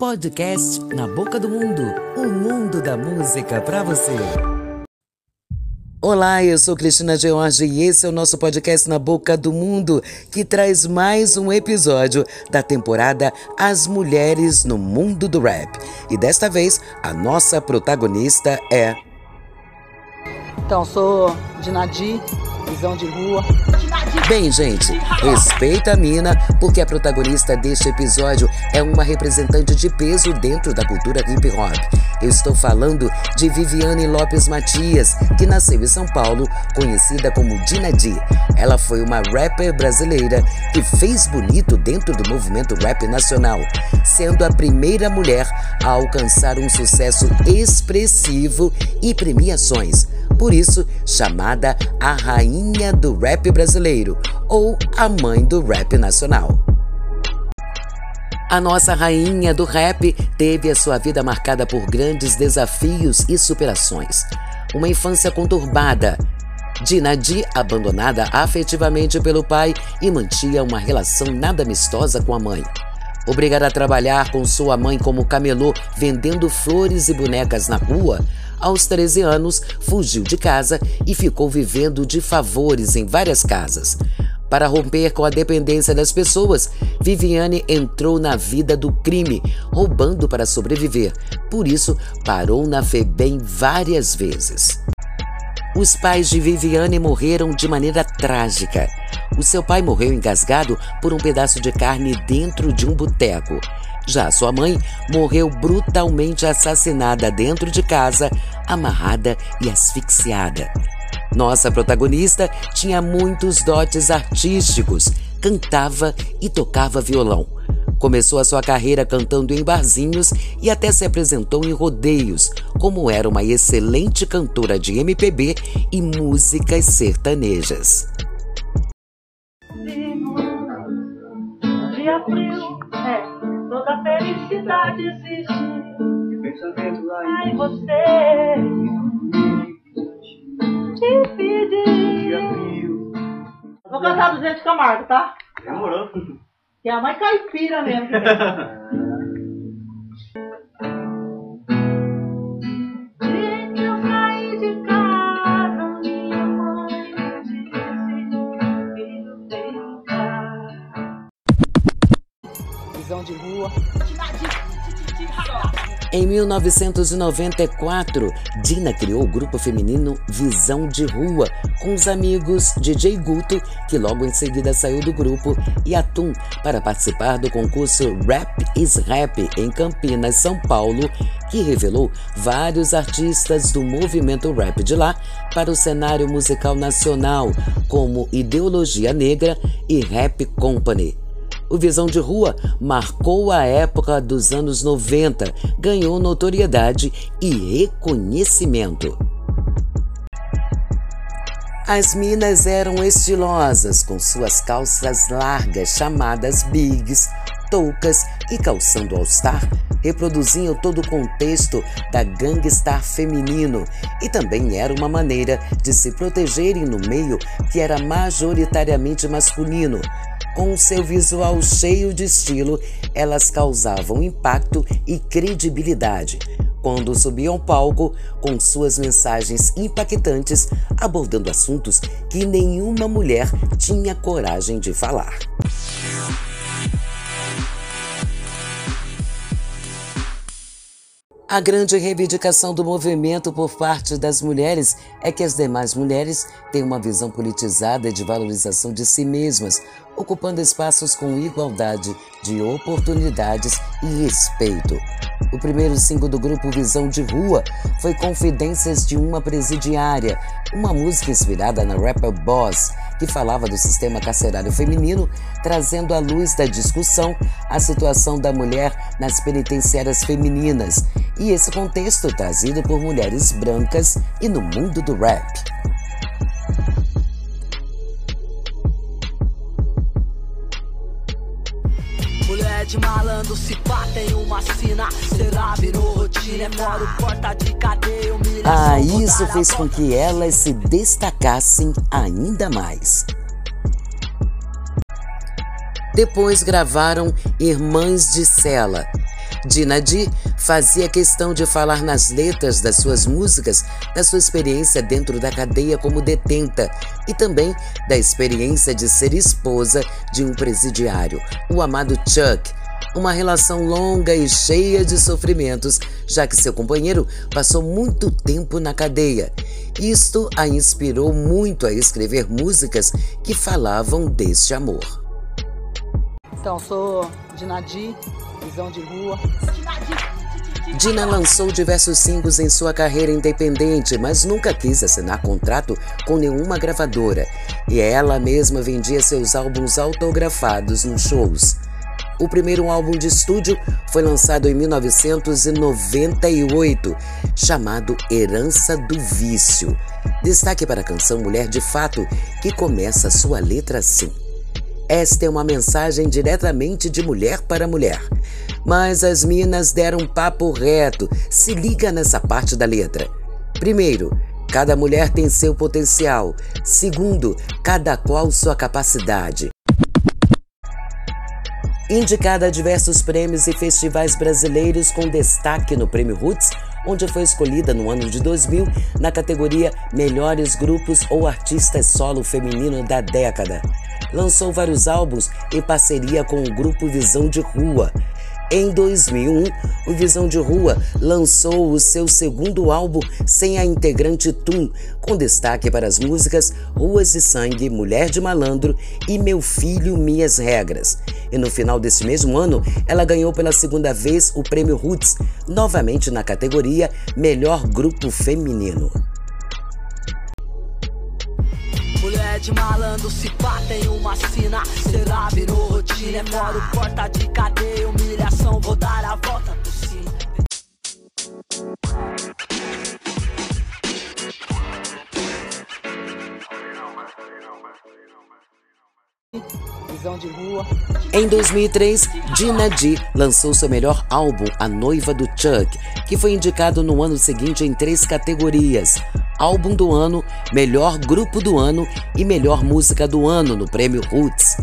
Podcast Na Boca do Mundo o mundo da música para você. Olá, eu sou Cristina George e esse é o nosso podcast Na Boca do Mundo, que traz mais um episódio da temporada As Mulheres no Mundo do Rap. E desta vez, a nossa protagonista é. Então, sou Dinadi, visão de rua. Bem, gente, respeita a mina, porque a protagonista deste episódio é uma representante de peso dentro da cultura hip hop. Eu estou falando de Viviane Lopes Matias, que nasceu em São Paulo, conhecida como Dina D. Ela foi uma rapper brasileira que fez bonito dentro do movimento rap nacional, sendo a primeira mulher a alcançar um sucesso expressivo e premiações. Por isso, chamada a rainha do rap brasileiro ou a mãe do rap nacional. A nossa rainha do rap teve a sua vida marcada por grandes desafios e superações. Uma infância conturbada. Dinadi, abandonada afetivamente pelo pai e mantinha uma relação nada amistosa com a mãe. Obrigada a trabalhar com sua mãe como camelô, vendendo flores e bonecas na rua, aos 13 anos fugiu de casa e ficou vivendo de favores em várias casas. Para romper com a dependência das pessoas, Viviane entrou na vida do crime, roubando para sobreviver. Por isso, parou na FEBEM várias vezes. Os pais de Viviane morreram de maneira trágica. O seu pai morreu engasgado por um pedaço de carne dentro de um boteco. Já sua mãe morreu brutalmente assassinada dentro de casa, amarrada e asfixiada. Nossa protagonista tinha muitos dotes artísticos, cantava e tocava violão. Começou a sua carreira cantando em barzinhos e até se apresentou em rodeios, como era uma excelente cantora de MPB e músicas sertanejas. Dia frio, é, toda felicidade existe. Ai, você te pedi. Vou cantar do Zé Camargo, tá? Demorou. Que é a mãe caipira mesmo. Em 1994, Dina criou o grupo feminino Visão de Rua com os amigos DJ Guto, que logo em seguida saiu do grupo, e Atum para participar do concurso Rap is Rap em Campinas, São Paulo, que revelou vários artistas do movimento rap de lá para o cenário musical nacional, como Ideologia Negra e Rap Company. O Visão de Rua marcou a época dos anos 90, ganhou notoriedade e reconhecimento. As minas eram estilosas, com suas calças largas chamadas bigs, toucas e calçando all-star, reproduziam todo o contexto da gangstar feminino e também era uma maneira de se protegerem no meio que era majoritariamente masculino. Com seu visual cheio de estilo, elas causavam impacto e credibilidade quando subiam ao palco com suas mensagens impactantes, abordando assuntos que nenhuma mulher tinha coragem de falar. A grande reivindicação do movimento por parte das mulheres é que as demais mulheres têm uma visão politizada de valorização de si mesmas, ocupando espaços com igualdade de oportunidades e respeito. O primeiro single do grupo Visão de Rua foi Confidências de uma Presidiária, uma música inspirada na rapper Boss, que falava do sistema carcerário feminino, trazendo à luz da discussão a situação da mulher nas penitenciárias femininas e esse contexto trazido por mulheres brancas e no mundo do rap. De malandro, se uma sina. Será virou rotina, é porta de cadeia, humilhação. Ah, isso fez com que elas se destacassem ainda mais. Depois gravaram Irmãs de Cela. Dina Di fazia questão de falar nas letras das suas músicas da sua experiência dentro da cadeia como detenta e também da experiência de ser esposa de um presidiário, o amado Chuck. Uma relação longa e cheia de sofrimentos, já que seu companheiro passou muito tempo na cadeia. Isto a inspirou muito a escrever músicas que falavam deste amor. Então, sou Dinadi, visão de rua. Dina lançou diversos singles em sua carreira independente, mas nunca quis assinar contrato com nenhuma gravadora. E ela mesma vendia seus álbuns autografados nos shows. O primeiro álbum de estúdio foi lançado em 1998, chamado Herança do Vício. Destaque para a canção Mulher de Fato, que começa sua letra assim. Esta é uma mensagem diretamente de mulher para mulher. Mas as minas deram papo reto. Se liga nessa parte da letra. Primeiro, cada mulher tem seu potencial. Segundo, cada qual sua capacidade. Indicada a diversos prêmios e festivais brasileiros com destaque no Prêmio Roots, onde foi escolhida no ano de 2000 na categoria Melhores Grupos ou Artistas Solo Feminino da Década. Lançou vários álbuns em parceria com o grupo Visão de Rua. Em 2001, o Visão de Rua lançou o seu segundo álbum sem a integrante Tum, com destaque para as músicas Ruas de Sangue, Mulher de Malandro e Meu Filho, Minhas Regras. E no final desse mesmo ano, ela ganhou pela segunda vez o Prêmio Roots, novamente na categoria Melhor Grupo Feminino. De malandro, se pá, tem uma sina. Será virou rotina, é fora porta de cadeia, humilhação, vou dar a volta por cima. Em 2003, Dina Di lançou seu melhor álbum, A Noiva do Chuck, que foi indicado no ano seguinte em três categorias: Álbum do Ano, Melhor Grupo do Ano e Melhor Música do Ano no Prêmio Roots.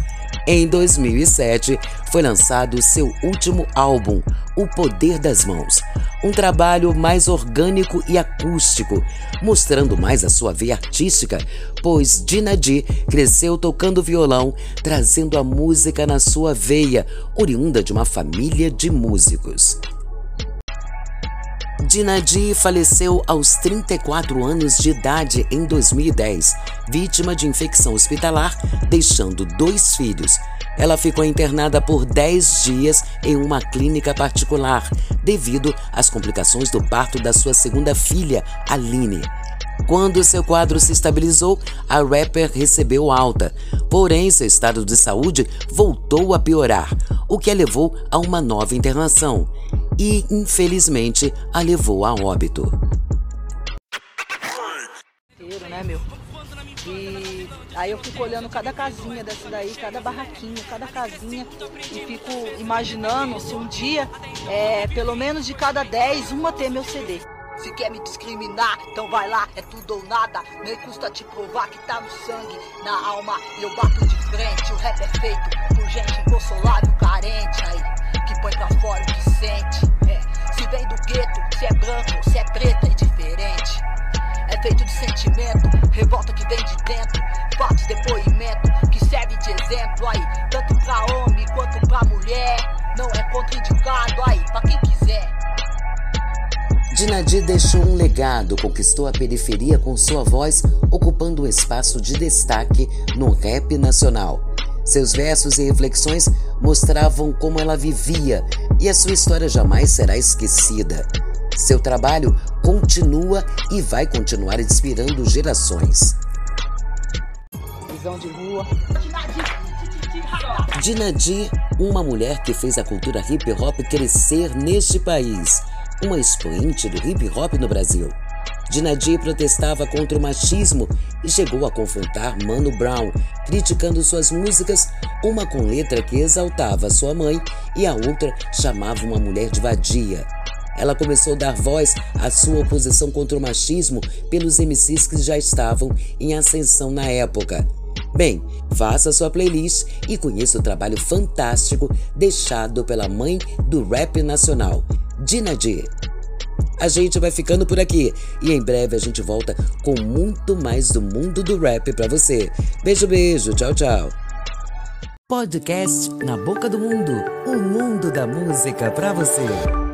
Em 2007, foi lançado seu último álbum, O Poder das Mãos, um trabalho mais orgânico e acústico, mostrando mais a sua veia artística, pois Dina Di cresceu tocando violão, trazendo a música na sua veia, oriunda de uma família de músicos. Dinadi faleceu aos 34 anos de idade em 2010, vítima de infecção hospitalar, deixando dois filhos. Ela ficou internada por 10 dias em uma clínica particular, devido às complicações do parto da sua segunda filha, Aline. Quando seu quadro se estabilizou, a rapper recebeu alta. Porém, seu estado de saúde voltou a piorar, o que a levou a uma nova internação e, infelizmente, a levou a óbito. né, meu? E aí eu fico olhando cada casinha dessa daí, cada barraquinha, cada casinha, e fico imaginando se um dia, é, pelo menos de cada 10, uma ter meu CD. Se quer me discriminar, então vai lá, é tudo ou nada. Nem custa te provar que tá no sangue, na alma. E eu bato de frente, o rap é feito por gente inconsolável, carente aí. Que põe pra fora o que sente. É. Se vem do gueto, se é branco, se é preta, é diferente. É feito de sentimento, revolta que vem de dentro. Fatos, depoimento, que serve de exemplo aí. Tanto pra homem quanto pra mulher. Não é contraindicado aí, pra quem quiser. Dinadi deixou um legado, conquistou a periferia com sua voz, ocupando um espaço de destaque no rap nacional. Seus versos e reflexões mostravam como ela vivia e a sua história jamais será esquecida. Seu trabalho continua e vai continuar inspirando gerações. Visão de rua. Dinadi, uma mulher que fez a cultura hip hop crescer neste país, uma expoente do hip hop no Brasil. Dinadi protestava contra o machismo e chegou a confrontar Mano Brown, criticando suas músicas, uma com letra que exaltava sua mãe e a outra chamava uma mulher de vadia. Ela começou a dar voz à sua oposição contra o machismo pelos MCs que já estavam em ascensão na época. Bem, faça sua playlist e conheça o trabalho fantástico deixado pela mãe do rap nacional, Dina D. A gente vai ficando por aqui e em breve a gente volta com muito mais do mundo do rap para você. Beijo, beijo, tchau, tchau. Podcast Na Boca do Mundo, o mundo da música para você.